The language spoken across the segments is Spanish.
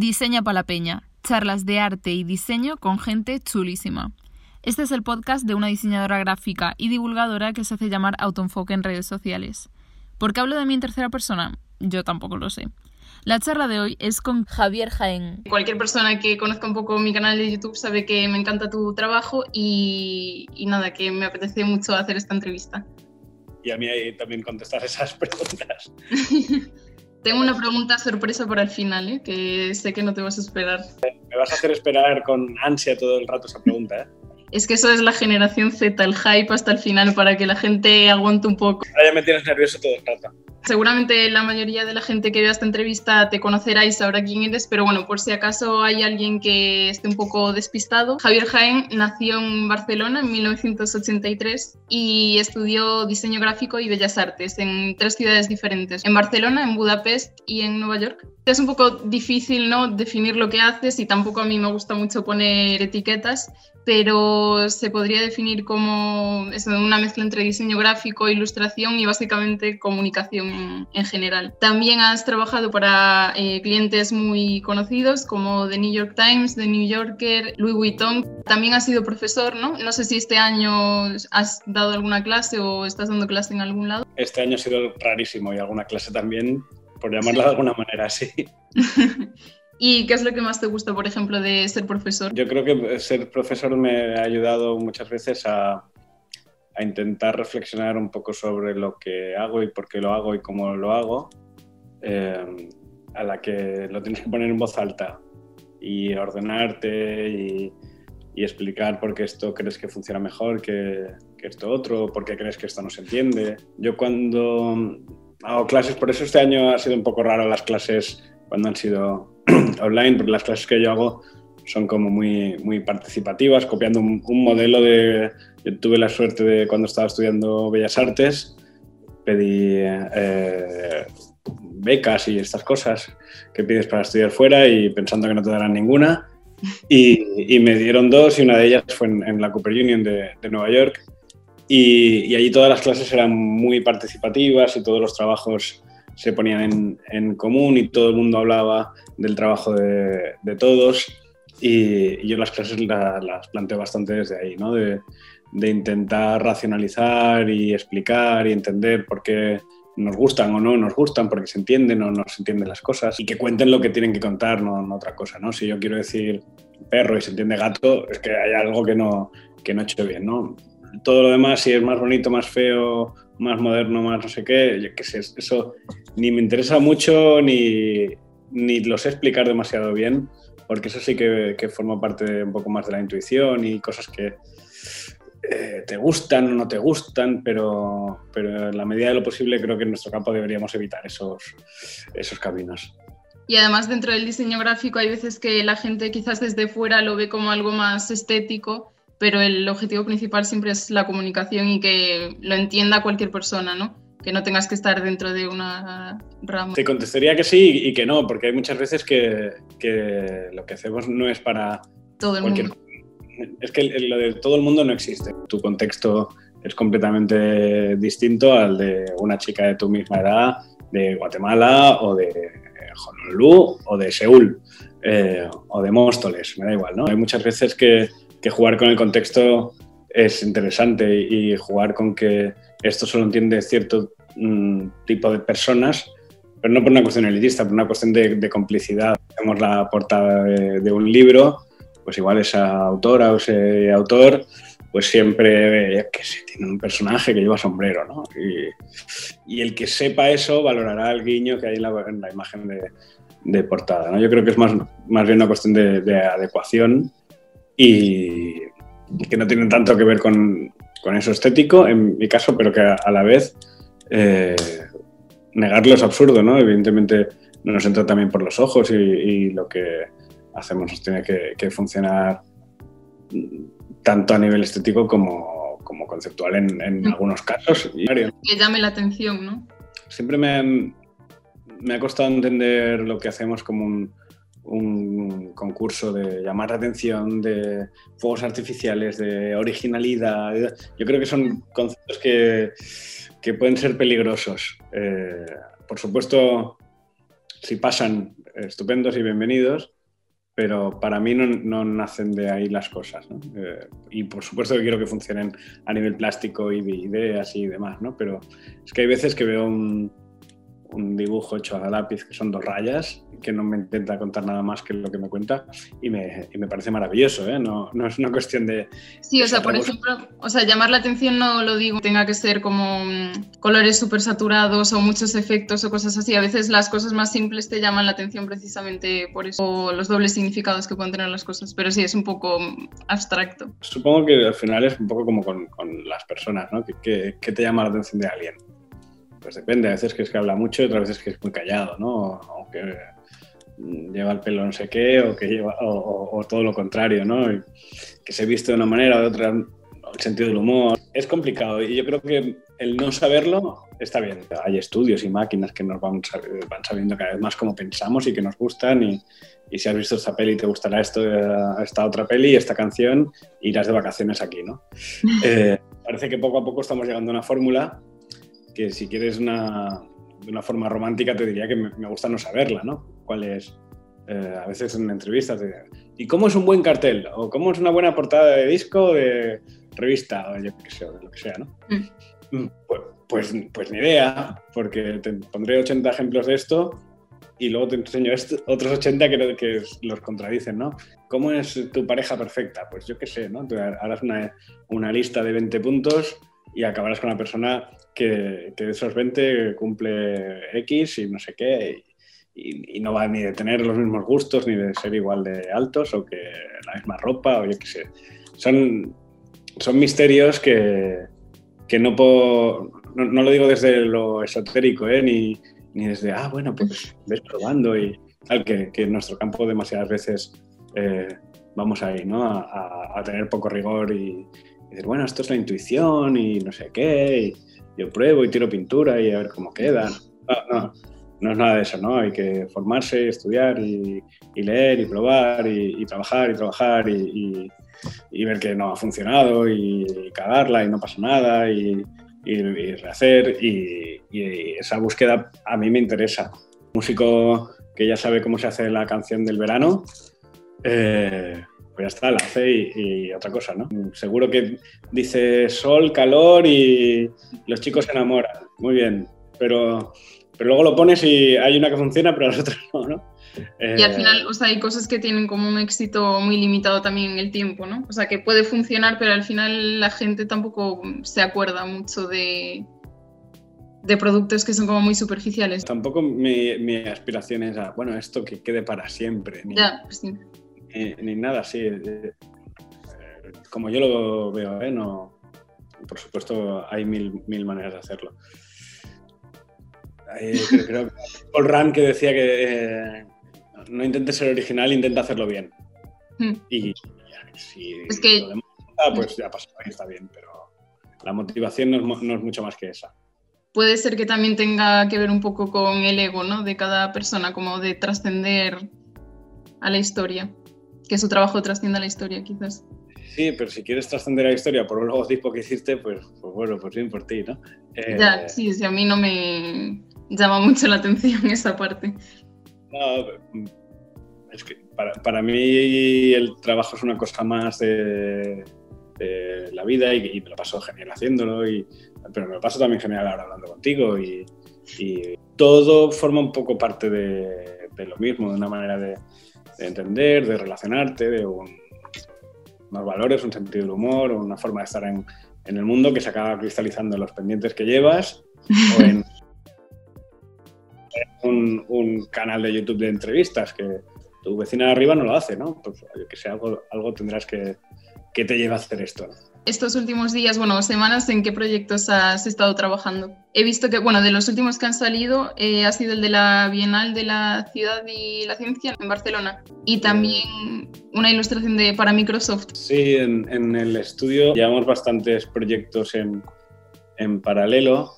Diseña para la Peña, charlas de arte y diseño con gente chulísima. Este es el podcast de una diseñadora gráfica y divulgadora que se hace llamar Autoenfoque en redes sociales. ¿Por qué hablo de mí en tercera persona? Yo tampoco lo sé. La charla de hoy es con Javier Jaén. Cualquier persona que conozca un poco mi canal de YouTube sabe que me encanta tu trabajo y, y nada, que me apetece mucho hacer esta entrevista. Y a mí también contestar esas preguntas. Tengo una pregunta sorpresa para el final, ¿eh? que sé que no te vas a esperar. Me vas a hacer esperar con ansia todo el rato esa pregunta. ¿eh? Es que eso es la generación Z, el hype hasta el final para que la gente aguante un poco. Ahora ya me tienes nervioso todo el rato. Seguramente la mayoría de la gente que vea esta entrevista te conocerá y sabrá quién eres, pero bueno, por si acaso hay alguien que esté un poco despistado. Javier Jaén nació en Barcelona en 1983 y estudió diseño gráfico y bellas artes en tres ciudades diferentes, en Barcelona, en Budapest y en Nueva York. Es un poco difícil ¿no? definir lo que haces y tampoco a mí me gusta mucho poner etiquetas, pero se podría definir como una mezcla entre diseño gráfico, ilustración y básicamente comunicación en, general. También has trabajado para eh, clientes muy conocidos como The New York Times, The New Yorker, Louis Vuitton. También has sido profesor, ¿no? No sé si este año has dado alguna clase o estás dando clase en algún lado. Este año ha sido rarísimo y alguna clase también, por llamarla de alguna manera, sí. ¿Y qué es lo que más te gusta, por ejemplo, de ser profesor? Yo creo que ser profesor me ha ayudado muchas veces a, a intentar reflexionar un poco sobre lo que hago y por qué lo hago y cómo lo hago, eh, a la que lo tienes que poner en voz alta y ordenarte y, y, explicar por qué esto crees que funciona mejor que, que esto otro, por qué crees que esto no se entiende. Yo cuando hago clases, por eso este año ha sido un poco raro las clases cuando han sido online, porque las clases que yo hago son como muy, muy participativas, copiando un, modelo de... Yo tuve la suerte de cuando estaba estudiando Bellas Artes, pedí eh, becas y estas cosas que pides para estudiar fuera y pensando que no te darán ninguna. Y, y me dieron dos y una de ellas fue en, la Cooper Union de, de Nueva York. Y, y, allí todas las clases eran muy participativas y todos los trabajos se ponían en, común y todo el mundo hablaba del trabajo de, todos. Y, y, yo las clases la, las planteo bastante desde ahí, ¿no? De, intentar racionalizar y explicar y entender por qué nos gustan o no nos gustan, porque se entienden o no se entienden las cosas y que cuenten lo que tienen que contar, no, otra cosa, ¿no? Si yo quiero decir perro y se entiende gato, es que hay algo que no, que no he hecho bien, ¿no? Todo lo demás, si es más bonito, más feo, más moderno, más no sé qué, yo eso ni me interesa mucho ni, ni lo sé explicar demasiado bien, porque eso sí que, forma parte de un poco más de la intuición y cosas que eh, te gustan o no te gustan, pero, pero en la medida de lo posible creo que en nuestro campo deberíamos evitar esos, esos caminos. Y además dentro del diseño gráfico hay veces que la gente quizás desde fuera lo ve como algo más estético, pero el objetivo principal siempre es la comunicación y que lo entienda cualquier persona, ¿no? Que no tengas que estar dentro de una rama. Te contestaría que sí y que no, porque hay muchas veces que, que lo que hacemos no es para todo el cualquier... mundo. Es que lo de todo el mundo no existe. Tu contexto es completamente distinto al de una chica de tu misma edad, de Guatemala o de Honolulu o de Seúl eh, o de Móstoles, me da igual, ¿no? Hay muchas veces que, que jugar con el contexto es interesante y jugar con que esto solo entiende cierto mm, tipo de personas, pero no por una cuestión elitista, por una cuestión de, complicidad. Hacemos la portada de, un libro, pues igual esa autora o ese autor, pues siempre, que sé, tiene un personaje que lleva sombrero, ¿no? Y, el que sepa eso valorará el guiño que hay en la, en la imagen de, portada, ¿no? Yo creo que es más, más bien una cuestión de, de adecuación y que no tiene tanto que ver con, con eso estético, en mi caso, pero que a, a la vez eh, negarlo es absurdo, ¿no? Evidentemente nos entra también por los ojos y, y lo que hacemos nos tiene que, que, funcionar tanto a nivel estético como, como conceptual en, en algunos casos. Que llame la atención, ¿no? Siempre me, me ha costado entender lo que hacemos como un, un concurso de llamar la atención, de fuegos artificiales, de originalidad. Yo creo que son conceptos que, que pueden ser peligrosos. Eh, por supuesto, si pasan, estupendos y bienvenidos, pero para mí no, nacen de ahí las cosas. Eh, y por supuesto que quiero que funcionen a nivel plástico y de ideas y demás, ¿no? pero es que hay veces que veo un, un dibujo hecho a lápiz que son dos rayas, que no me intenta contar nada más que lo que me cuenta y me, y me parece maravilloso, ¿eh? no, no, es una cuestión de... Sí, o sea, por ejemplo, o sea, llamar la atención no lo digo, tenga que ser como mm, colores súper saturados o muchos efectos o cosas así. A veces las cosas más simples te llaman la atención precisamente por eso, o los dobles significados que pueden tener las cosas, pero sí, es un poco abstracto. Supongo que al final es un poco como con, con las personas, ¿no? ¿Qué, qué te llama la atención de alguien? Pues depende, a veces que es que habla mucho y otras veces que es muy callado, ¿no? O que lleva el pelo no sé qué, o que lleva, o, todo lo contrario, ¿no? que se viste de una manera o de otra, el sentido del humor. Es complicado y yo creo que el no saberlo está bien. Hay estudios y máquinas que nos van, van sabiendo cada vez más cómo pensamos y que nos gustan y, y si has visto esta peli te gustará esto, esta otra peli, esta canción, irás de vacaciones aquí, ¿no? Eh, parece que poco a poco estamos llegando a una fórmula que si quieres una, de una forma romántica te diría que me, gusta no saberla, ¿no? ¿Cuál es? Eh, a veces en entrevistas te ¿y cómo es un buen cartel? ¿O cómo es una buena portada de disco de revista? O yo qué sé, de lo que sea, ¿no? Mm. Mm, pues, pues, pues, ni idea, porque te pondré 80 ejemplos de esto y luego te enseño otros 80 que, que, los contradicen, ¿no? ¿Cómo es tu pareja perfecta? Pues yo qué sé, ¿no? Te harás una, una lista de 20 puntos y acabarás con una persona que, de esos 20 cumple X y no sé qué, y, no va ni de tener los mismos gustos, ni de ser igual de altos, o que la misma ropa, o yo qué sé. Son, son misterios que, que no puedo, no, lo digo desde lo esotérico, ¿eh? ni, ni desde, ah, bueno, pues ves probando y tal, que, que en nuestro campo demasiadas veces eh, vamos ahí, ¿no? A, a, tener poco rigor y, y decir, bueno, esto es la intuición y no sé qué, y yo pruebo y tiro pintura y a ver cómo queda. No, no, no es nada de eso, ¿no? Hay que formarse, estudiar y, leer y probar y, trabajar y trabajar y, ver que no ha funcionado y, cagarla y no pasa nada y, rehacer y, esa búsqueda a mí me interesa. músico que ya sabe cómo se hace la canción del verano, eh, pues ya está, la hace y, otra cosa, ¿no? Seguro que dice sol, calor y los chicos se enamoran. Muy bien, pero, pero luego lo pones y hay una que funciona, pero las otras no, ¿no? y al final, o sea, hay cosas que tienen como un éxito muy limitado también en el tiempo, ¿no? O sea, que puede funcionar, pero al final la gente tampoco se acuerda mucho de, de productos que son como muy superficiales. Tampoco mi, mi aspiración es a, bueno, esto que quede para siempre. ya, pues sí ni, nada así. Eh, eh, como yo lo veo, ¿eh? no, por supuesto hay mil, mil maneras de hacerlo. creo, que Paul Rand que decía que no intentes ser original, intenta hacerlo bien. Hmm. Y si es que... pues ya pasó, ahí está bien, pero la motivación no es, no es, mucho más que esa. Puede ser que también tenga que ver un poco con el ego, ¿no? De cada persona, como de trascender a la historia que su trabajo trascienda la historia, quizás. Sí, pero si quieres trascender la historia por un logotipo que hiciste, pues, pues bueno, pues bien por ti, ¿no? Eh, ya, sí, sí, a mí no me llama mucho la atención esa parte. No, es que para, para mí el trabajo es una cosa más de, la vida y, me lo paso genial haciéndolo, y, pero me lo paso también genial ahora hablando contigo y, y todo forma un poco parte de, de lo mismo, de una manera de, de entender, de relacionarte, de unos valores, un sentido del humor, una forma de estar en, el mundo que se acaba cristalizando en los pendientes que llevas o en un, canal de YouTube de entrevistas que tu vecina de arriba no lo hace, ¿no? Pues que sea algo, algo tendrás que, que te lleva a hacer esto. ¿no? Estos últimos días, bueno, semanas, ¿en qué proyectos has estado trabajando? He visto que, bueno, de los últimos que han salido eh, ha sido el de la Bienal de la Ciudad y la Ciencia en Barcelona y también una ilustración de, para Microsoft. Sí, en, el estudio llevamos bastantes proyectos en, en, paralelo.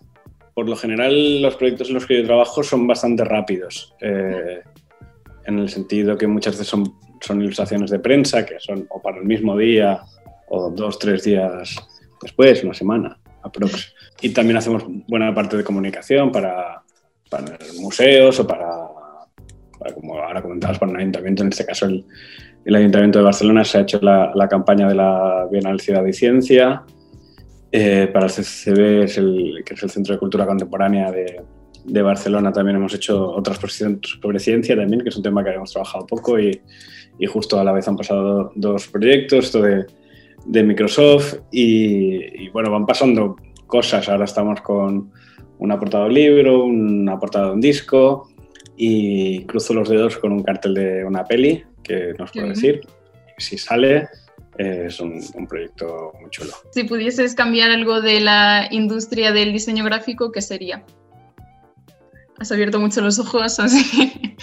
Por lo general, los proyectos en los que yo trabajo son bastante rápidos, eh, en el sentido que muchas veces son, son ilustraciones de prensa, que son o para el mismo día o dos, tres días después, una semana, aprox. Y también hacemos buena parte de comunicación para, para museos o para como ahora comentabas, para un ayuntamiento, en este caso el, Ayuntamiento de Barcelona se ha hecho la, campaña de la Bienal Ciudad y Ciencia, eh, para el CCB, es el, que es el Centro de Cultura Contemporánea de, de, Barcelona, también hemos hecho otra exposición sobre ciencia también, que es un tema que habíamos trabajado poco y, y justo a la vez han pasado dos proyectos, esto de, de Microsoft y, y, bueno, van pasando cosas, ahora estamos con una portada de un libro, una portada de un disco y cruzo los dedos con un cartel de una peli que nos puede decir. Si sale, es un, proyecto muy chulo. Si pudieses cambiar algo de la industria del diseño gráfico, ¿qué sería? Has abierto mucho los ojos, así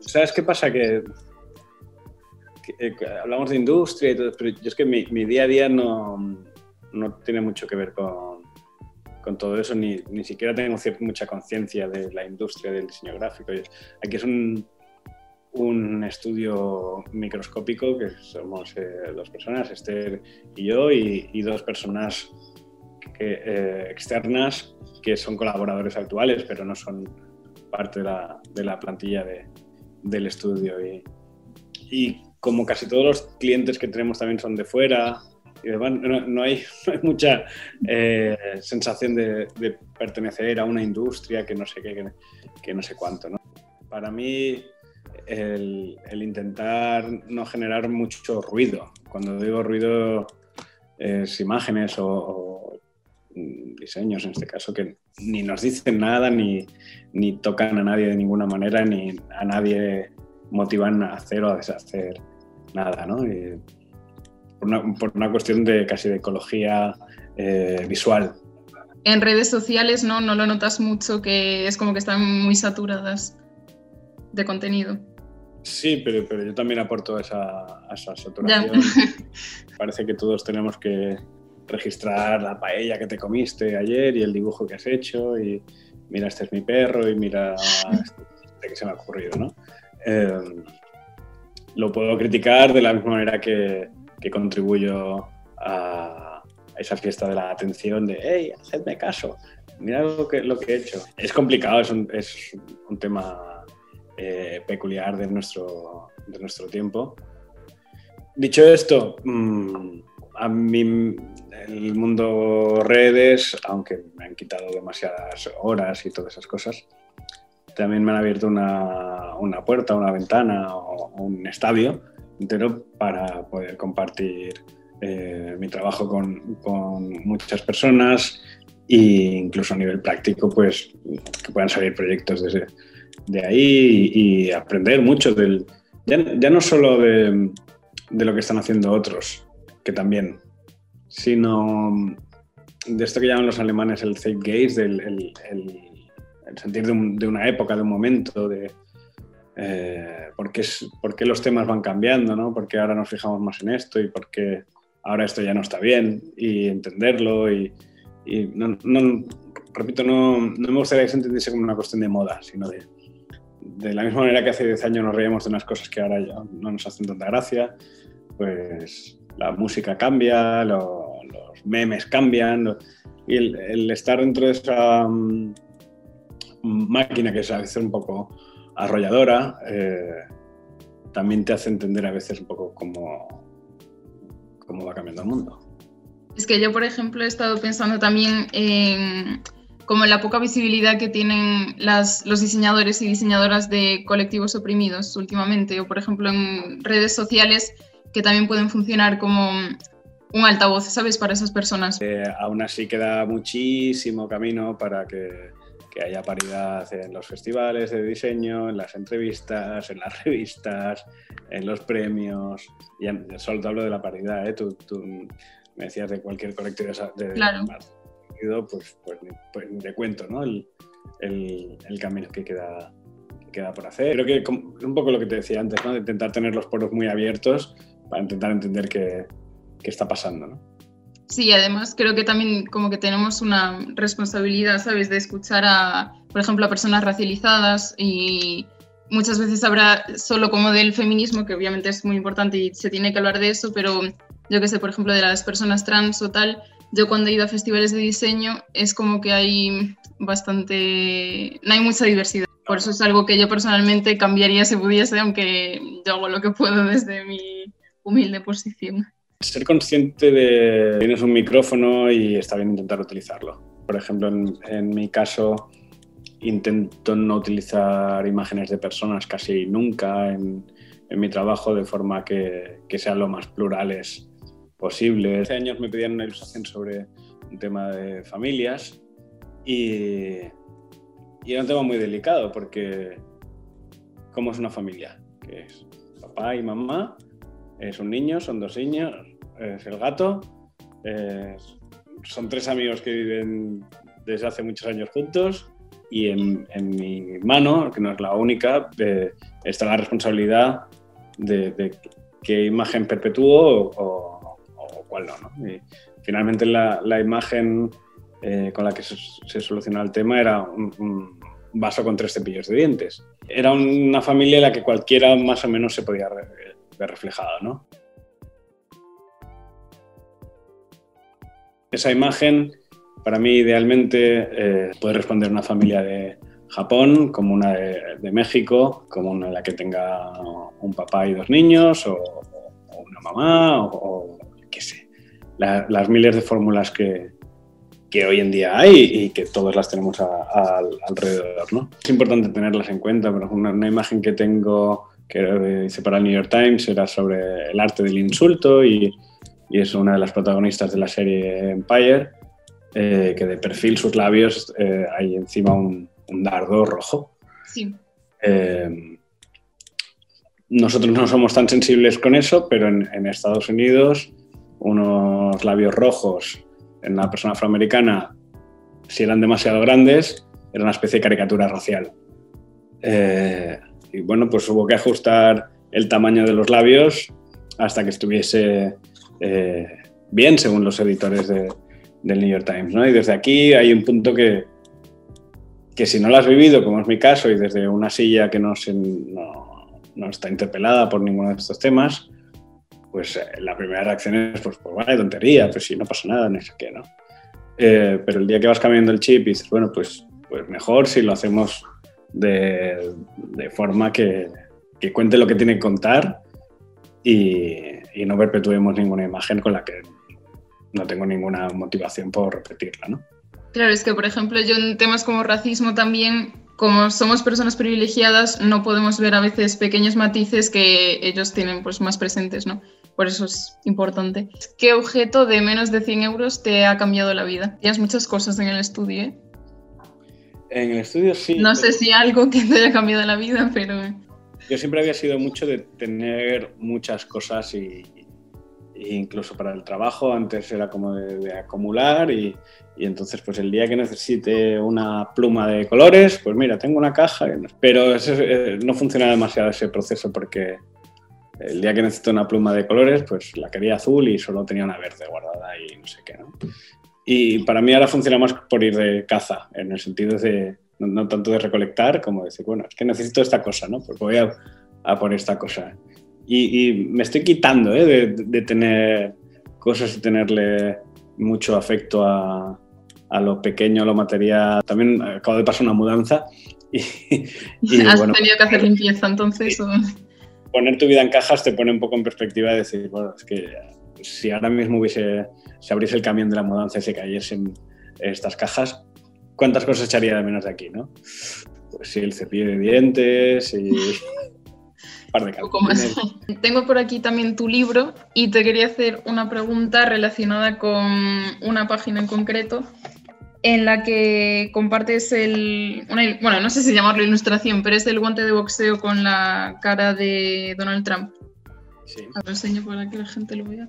¿Sabes qué pasa? Que, eh, hablamos de industria y todo, pero yo es que mi, día a día no, no tiene mucho que ver con, con todo eso, ni, ni siquiera tengo mucha conciencia de la industria del diseño gráfico. Aquí es un, un estudio microscópico, que somos eh, dos personas, Esther y yo, y, dos personas eh, externas que son colaboradores actuales, pero no son parte de la, de la plantilla de, del estudio. Y como casi todos los clientes que tenemos también son de fuera, no, hay, mucha eh, sensación de, pertenecer a una industria que no sé qué, que, no sé cuánto. Para mí, el, intentar no generar mucho ruido, cuando digo ruido es imágenes o, diseños en este caso, que ni nos dicen nada, ni, ni tocan a nadie de ninguna manera, ni a nadie motivan a hacer o a deshacer nada. ¿no? por una, cuestión de casi de ecología eh, visual. En redes sociales no, no lo notas mucho, que es como que están muy saturadas de contenido. Sí, pero, pero yo también aporto esa, esa saturación. Parece que todos tenemos que registrar la paella que te comiste ayer y el dibujo que has hecho y mira, este es mi perro y mira este, que se me ha ocurrido, ¿no? Eh, lo puedo criticar de la misma manera que, que contribuyo a esa fiesta de la atención de, hey, hacedme caso, mira lo que, lo que he hecho. Es complicado, es un, es un tema eh, peculiar de nuestro, de nuestro tiempo. Dicho esto, mm, a mí el mundo redes, aunque me han quitado demasiadas horas y todas esas cosas, también me han abierto una, una puerta, una ventana o un estadio entero para poder compartir eh, mi trabajo con, muchas personas e incluso a nivel práctico, pues que puedan salir proyectos desde, de ahí y, aprender mucho del, ya, no solo de, de, lo que están haciendo otros, que también, sino de esto que llaman los alemanes el Zeitgeist, del el, el, sentir de, de, una época, de un momento, de, eh, por, qué, los temas van cambiando, ¿no? Por qué ahora nos fijamos más en esto y por qué ahora esto ya no está bien y entenderlo y, no, repito, no, no, me gustaría que se entendiese como una cuestión de moda, sino de, de la misma manera que hace 10 años nos reíamos de unas cosas que ahora ya no nos hacen tanta gracia, pues la música cambia, los memes cambian y el, estar dentro de esa mm, máquina que es a veces un poco arrolladora, eh, también te hace entender a veces un poco cómo, cómo va cambiando el mundo. Es que yo, por ejemplo, he estado pensando también en como la poca visibilidad que tienen las, los diseñadores y diseñadoras de colectivos oprimidos últimamente, o por ejemplo en redes sociales que también pueden funcionar como un altavoz, ¿sabes?, para esas personas. Eh, aún así queda muchísimo camino para que que haya paridad en los festivales de diseño, en las entrevistas, en las revistas, en los premios. Y solo te hablo de la paridad, ¿eh? tú, me decías de cualquier colectivo de, claro. pues, pues, pues te cuento ¿no? el, el, el, camino que queda, que queda por hacer. Creo que es un poco lo que te decía antes, ¿no? de intentar tener los poros muy abiertos para intentar entender qué, qué está pasando. ¿no? Sí, además creo que también como que tenemos una responsabilidad, ¿sabes?, de escuchar a, por ejemplo, a personas racializadas y muchas veces habrá solo como del feminismo, que obviamente es muy importante y se tiene que hablar de eso, pero yo que sé, por ejemplo, de las personas trans o tal, yo cuando he ido a festivales de diseño es como que hay bastante, no hay mucha diversidad. Por eso es algo que yo personalmente cambiaría si pudiese, aunque yo hago lo que puedo desde mi humilde posición. Ser consciente de tienes un micrófono y está bien intentar utilizarlo. Por ejemplo, en, mi caso, intento no utilizar imágenes de personas casi nunca en, mi trabajo de forma que, que, sean lo más plurales posible. Hace años me pedían una ilustración sobre un tema de familias y, y era un tema muy delicado porque ¿cómo es una familia? Que es papá y mamá, es un niño, son dos niños, es el gato, son tres amigos que viven desde hace muchos años juntos y en, mi mano, que no es la única, está la responsabilidad de, qué imagen perpetúo o, cuál no. finalmente la, imagen eh, con la que se, se, solucionó el tema era un, vaso con tres cepillos de dientes. Era una familia en la que cualquiera más o menos se podía ver reflejado. ¿no? Esa imagen, para mí, idealmente, eh, puede responder una familia de Japón, como una de, México, como una en la que tenga un papá y dos niños, o, una mamá, o, qué sé, las miles de fórmulas que, que, hoy en día hay y que todas las tenemos alrededor. ¿no? Es importante tenerlas en cuenta, pero una, una imagen que tengo que hice para el New York Times era sobre el arte del insulto y y es una de las protagonistas de la serie Empire, eh, que de perfil sus labios eh, hay encima un, dardo rojo. Sí. Eh, nosotros no somos tan sensibles con eso, pero en, Estados Unidos unos labios rojos en una persona afroamericana, si eran demasiado grandes, era una especie de caricatura racial. y bueno, pues hubo que ajustar el tamaño de los labios hasta que estuviese eh, bien según los editores del New York Times. ¿no? Y desde aquí hay un punto que, que si no lo has vivido, como es mi caso, y desde una silla que no, no, está interpelada por ninguno de estos temas, pues eh, la primera reacción es, pues, pues vale, tontería, pues si no pasa nada, no sé qué, ¿no? Eh, pero el día que vas cambiando el chip y dices, bueno, pues, pues mejor si lo hacemos de, de forma que, que, cuente lo que tiene que contar y, y no perpetuemos ninguna imagen con la que no tengo ninguna motivación por repetirla, ¿no? Claro, es que por ejemplo yo en temas como racismo también, como somos personas privilegiadas, no podemos ver a veces pequeños matices que ellos tienen pues más presentes, ¿no? Por eso es importante. ¿Qué objeto de menos de 100 euros te ha cambiado la vida? Tienes muchas cosas en el estudio, ¿eh? En el estudio sí. No sé si algo que te haya cambiado la vida, pero... Yo siempre había sido mucho de tener muchas cosas y, incluso para el trabajo antes era como de, acumular y, entonces pues el día que necesite una pluma de colores, pues mira, tengo una caja, pero eh, no funciona demasiado ese proceso porque el día que necesito una pluma de colores, pues la quería azul y solo tenía una verde guardada y no sé qué, ¿no? Y para mí ahora funciona más por ir de caza, en el sentido de no, tanto de recolectar como decir, bueno, es que necesito esta cosa, ¿no? Pues voy a, a por esta cosa. Y, me estoy quitando ¿eh? de, tener cosas y tenerle mucho afecto a, a, lo pequeño, a lo material. También acabo de pasar una mudanza y, ¿Has tenido que hacer limpieza entonces? Poner tu vida en cajas te pone un poco en perspectiva de decir, bueno, es que si ahora mismo hubiese, se abriese el camión de la mudanza y se cayesen estas cajas, ¿cuántas cosas echaría de menos de aquí, no? Pues sí, el cepillo de dientes y un par de Tengo por aquí también tu libro y te quería hacer una pregunta relacionada con una página en concreto en la que compartes el, bueno, no sé si llamarlo ilustración, pero es el guante de boxeo con la cara de Donald Trump. Sí. Lo enseño para que la gente lo vea.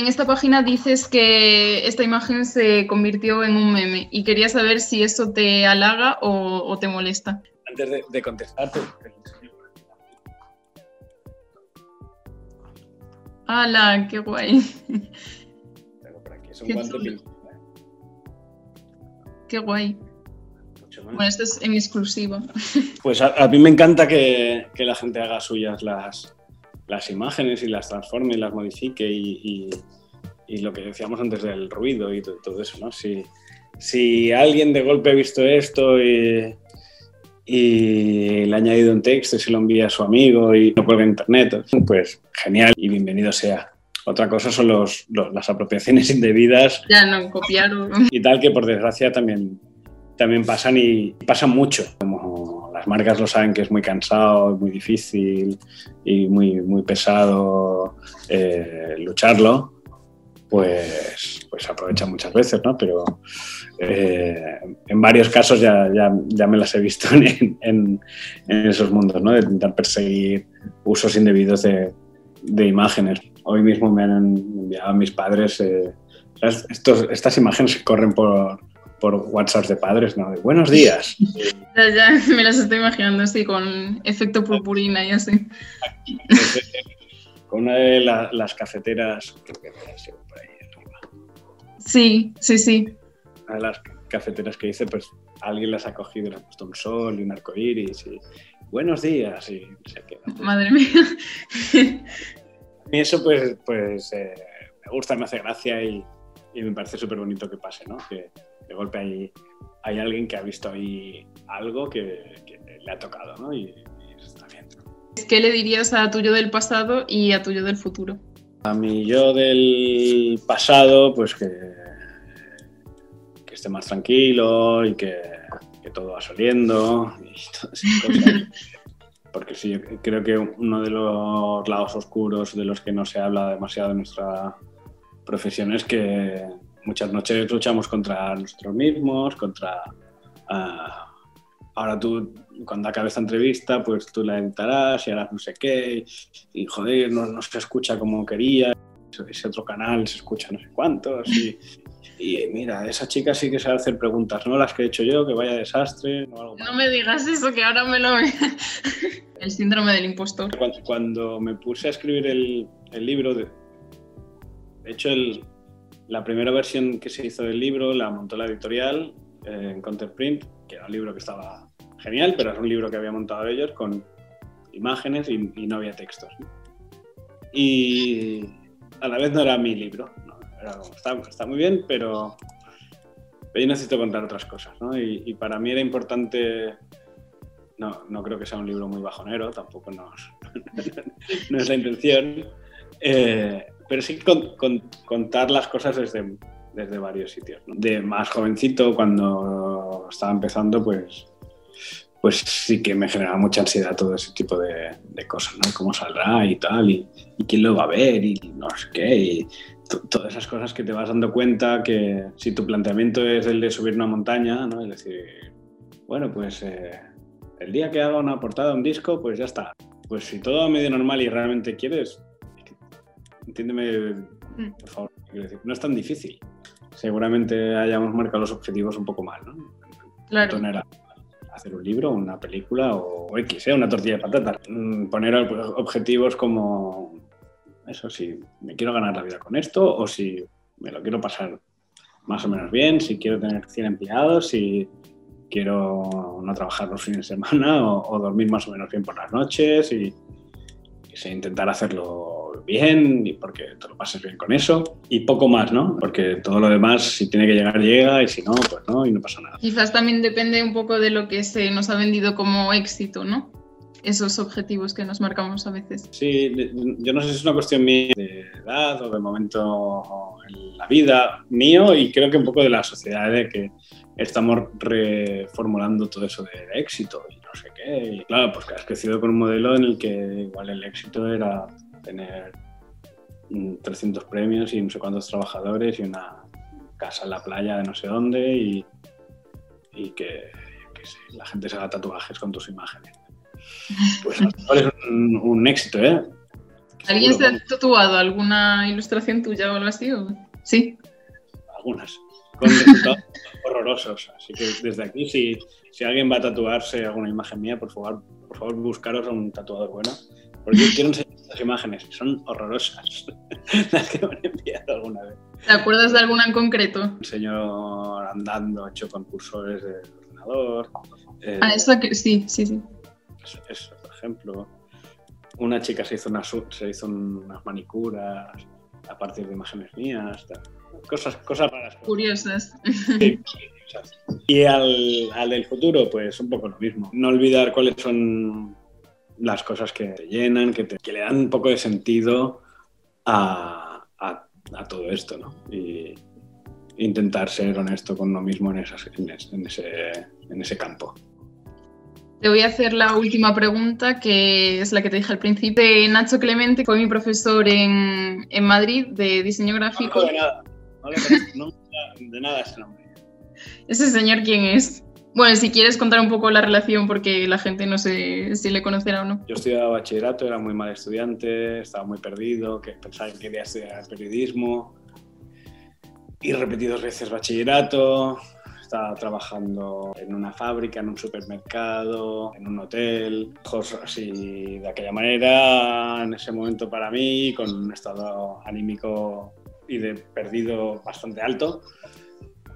En esta página dices que esta imagen se convirtió en un meme y quería saber si eso te halaga o, te molesta. Antes de, de contestarte, ¡Hala! ¡Qué guay! es un guante Qué guay. Bueno, esto es en exclusiva. Pues a, mí me encanta que, que, la gente haga suyas las, las imágenes y las transforme y las modifique y, lo que decíamos antes del ruido y todo, eso, ¿no? Si, si, alguien de golpe ha visto esto y, y le ha añadido un texto y se lo envía a su amigo y lo cuelga en internet, pues genial y bienvenido sea. Otra cosa son los, las apropiaciones indebidas. Ya no, copiaron. Y tal que por desgracia también, también pasan y pasan mucho. Como las marcas lo saben que es muy cansado, muy difícil y muy, muy pesado eh, lucharlo, pues, pues aprovechan muchas veces, ¿no? Pero eh, en varios casos ya, ya, ya, me las he visto en, en, en, esos mundos, ¿no? De intentar perseguir usos indebidos de, de imágenes. Hoy mismo me han enviado mis padres eh, estos, estas imágenes que corren por, por WhatsApp de padres, ¿no? De buenos días. Ya, ya, me las estoy imaginando así, con efecto purpurina y así. Con una de la, las cafeteras, creo que por ahí arriba. Sí, sí, sí. Una de las cafeteras que dice, pues alguien las ha cogido y le ha puesto un sol y un arco iris y buenos días y se queda. Madre mía. Y eso pues, pues eh, me gusta, me hace gracia y, y me parece súper bonito que pase, ¿no? Que de golpe hay, hay alguien que ha visto ahí algo que, que le ha tocado, ¿no? Y, y, eso está bien. ¿Qué le dirías a tu yo del pasado y a tu yo del futuro? A mi yo del pasado, pues que, que esté más tranquilo y que, que todo va saliendo y todas esas cosas. porque sí, creo que uno de los lados oscuros de los que no se habla demasiado en nuestra profesión es que muchas noches luchamos contra nosotros mismos, contra... Uh, ahora tú, cuando acabe esta entrevista, pues tú la editarás y harás no sé qué, y, joder, no, no, se escucha como quería, ese otro canal se escucha no sé cuántos, y, y mira, esa chica sí que sabe hacer preguntas, no las que he hecho yo, que vaya desastre. No, algo no me digas eso, que ahora me lo... el síndrome del impostor. Cuando, cuando me puse a escribir el, el libro, de, de hecho, el, la primera versión que se hizo del libro la montó la editorial eh, en Counterprint, que era un libro que estaba genial, pero era un libro que había montado ellos con imágenes y, y no había textos. Y a la vez no era mi libro, ¿no? Era como, está, está, muy bien, pero, pero, yo necesito contar otras cosas, ¿no? Y, y, para mí era importante, no, no creo que sea un libro muy bajonero, tampoco nos, no es la intención, eh, pero sí con, con, contar las cosas desde, desde varios sitios. De más jovencito, cuando estaba empezando, pues, pues sí que me generaba mucha ansiedad todo ese tipo de, cosas, ¿no? Cómo saldrá y tal, y, y, quién lo va a ver, y no sé qué, y todas esas cosas que te vas dando cuenta que si tu planteamiento es el de subir una montaña, ¿no? Es decir, bueno, pues eh, el día que haga una portada, un disco, pues ya está. Pues si todo va medio normal y realmente quieres, entiéndeme, por favor, decir, no es tan difícil. Seguramente hayamos marcado los objetivos un poco mal, ¿no? Claro. Era hacer un libro, una película o, o X, ¿eh? una tortilla de patatas. Poner objetivos como eso, si me quiero ganar la vida con esto o si me lo quiero pasar más o menos bien, si quiero tener 100 empleados, si quiero no trabajar los fines de semana o, o dormir más o menos bien por las noches y, y intentar hacerlo bien y porque te lo pases bien con eso y poco más, ¿no? Porque todo lo demás, si tiene que llegar, llega y si no, pues no, y no pasa nada. Quizás también depende un poco de lo que se nos ha vendido como éxito, ¿no? Esos objetivos que nos marcamos a veces. Sí, yo no sé si es una cuestión mía de edad o de momento en la vida mío y creo que un poco de la sociedad de que estamos reformulando todo eso de éxito y no sé qué. Y claro, pues que has crecido con un modelo en el que igual el éxito era tener 300 premios y no sé cuántos trabajadores y una casa en la playa de no sé dónde y, y que, que sé, la gente se haga tatuajes con tus imágenes. Pues es un, un éxito, ¿eh? ¿Alguien se ha tatuado alguna ilustración tuya o algo así? ¿o? Sí. Algunas. Con resultados horrorosos. Así que desde aquí, si, si, alguien va a tatuarse alguna imagen mía, por favor, por favor buscaros a un tatuador bueno. Porque yo quiero enseñar estas imágenes, son horrorosas. las que me han enviado alguna vez. ¿Te acuerdas de alguna en concreto? Un señor andando, hecho con cursores de ordenador. Eh, ah, eso que sí, sí, sí. Eso, eso, por ejemplo. Una chica se hizo, una, se hizo unas manicuras a partir de imágenes mías. Cosas, cosas raras. Curiosas. Sí, Y al, al, del futuro, pues un poco lo mismo. No olvidar cuáles son las cosas que te llenan, que, te, que le dan un poco de sentido a, a, a todo esto, ¿no? Y intentar ser honesto con uno mismo en, esas, en, en, ese, en ese campo. Te voy a hacer la última pregunta, que es la que te dije al principio. Nacho Clemente fue mi profesor en, en Madrid de diseño gráfico. No, de nada, no de nada ese nombre. ¿Ese señor quién es? Bueno, si quieres contar un poco la relación, porque la gente no sé si le conocerá o no. Yo estudiaba bachillerato, era muy mal estudiante, estaba muy perdido, que pensaba que quería estudiar periodismo. Y repetí dos veces bachillerato, estaba trabajando en una fábrica, en un supermercado, en un hotel, cosas así de aquella manera, en ese momento para mí, con un estado anímico y de perdido bastante alto.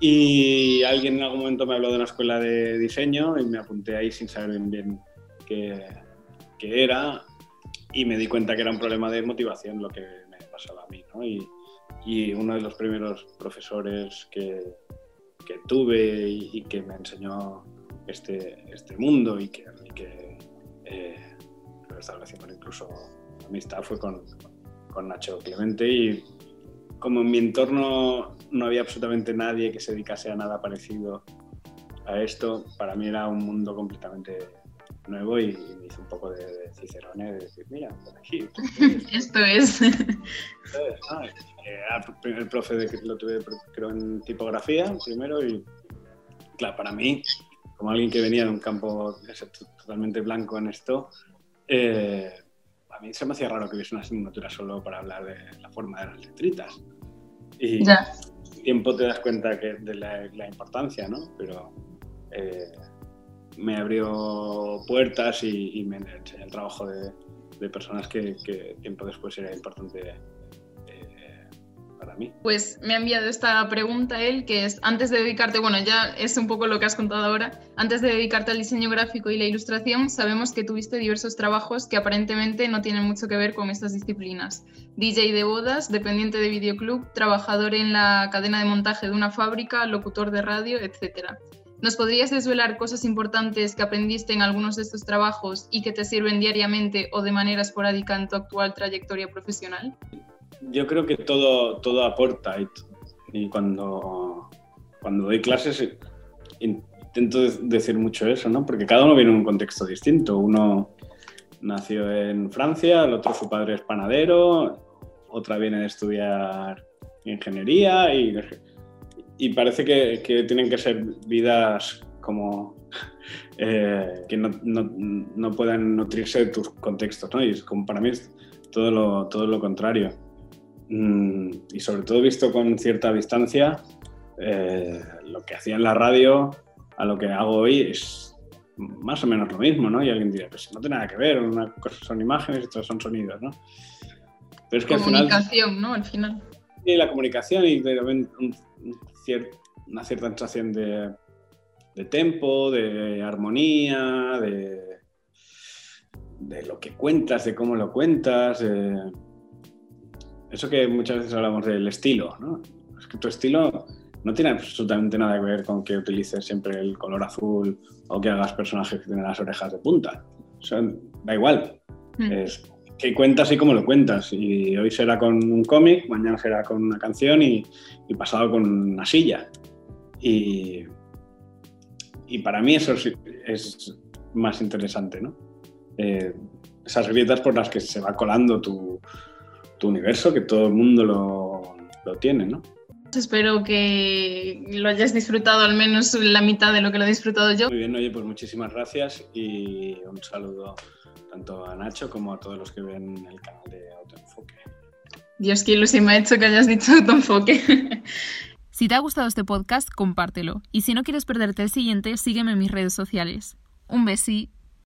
Y alguien en algún momento me habló de una escuela de diseño y me apunté ahí sin saber bien, bien qué, qué era y me di cuenta que era un problema de motivación lo que me pasaba a mí. ¿no? Y, y uno de los primeros profesores que, que tuve y, y, que me enseñó este, este mundo y que, y que eh, establecimos incluso amistad fue con, con Nacho Clemente y como en mi entorno no había absolutamente nadie que se dedicase a nada parecido a esto, para mí era un mundo completamente nuevo y, y me hizo un poco de, de cicerone de decir, mira, por aquí. Esto es. Ah, eh, el profe de, lo tuve, creo, en tipografía primero y, claro, para mí, como alguien que venía de un campo totalmente blanco en esto, eh, a mí se me hacía raro que hubiese una asignatura solo para hablar de la forma de las letritas. Y Ya. tiempo te das cuenta que de la, la importancia, ¿no? Pero eh, me abrió puertas y, y me enseñó el trabajo de, de personas que, que, tiempo después era importante Pues me ha enviado esta pregunta él, que es, antes de dedicarte, bueno, ya es un poco lo que has contado ahora, antes de dedicarte al diseño gráfico y la ilustración, sabemos que tuviste diversos trabajos que aparentemente no tienen mucho que ver con estas disciplinas. DJ de bodas, dependiente de videoclub, trabajador en la cadena de montaje de una fábrica, locutor de radio, etc. ¿Nos podrías desvelar cosas importantes que aprendiste en algunos de estos trabajos y que te sirven diariamente o de manera esporádica en tu actual trayectoria profesional? Yo creo que todo, todo aporta y, cuando, cuando doy clases intento decir mucho eso, ¿no? Porque cada uno viene en un contexto distinto. Uno nació en Francia, el otro su padre es panadero, otra viene de estudiar ingeniería y, y parece que, que, tienen que ser vidas como eh, que no, no, no, puedan nutrirse de tus contextos, ¿no? Y es como para mí es todo lo, todo lo contrario. Mm, y sobre todo visto con cierta distancia, eh, lo que hacía en la radio a lo que hago hoy es más o menos lo mismo, ¿no? Y alguien dirá, pues no tiene nada que ver, una cosa son imágenes y otras son sonidos, ¿no? Pero es que comunicación, al final, ¿no? Al final. Sí, la comunicación y un, un cier una cierta sensación de, de, tempo, de armonía, de, de, lo que cuentas, de cómo lo cuentas. Eso que muchas veces hablamos del estilo, ¿no? Es que tu estilo no tiene absolutamente nada que ver con que utilices siempre el color azul o que hagas personajes que tienen las orejas de punta. O sea, da igual. Mm. Es qué cuentas y cómo lo cuentas. Y hoy será con un cómic, mañana será con una canción y, y pasado con una silla. Y, y para mí eso es, es más interesante, ¿no? Eh, esas grietas por las que se va colando tu, tu universo, que todo el mundo lo, lo tiene, ¿no? Espero que lo hayas disfrutado al menos la mitad de lo que lo he disfrutado yo. Muy bien, oye, pues muchísimas gracias y un saludo tanto a Nacho como a todos los que ven el canal de Autoenfoque. Dios, qué ilusión me ha hecho que hayas dicho Autoenfoque. Si te ha gustado este podcast, compártelo. Y si no quieres perderte el siguiente, sígueme en mis redes sociales. Un besí.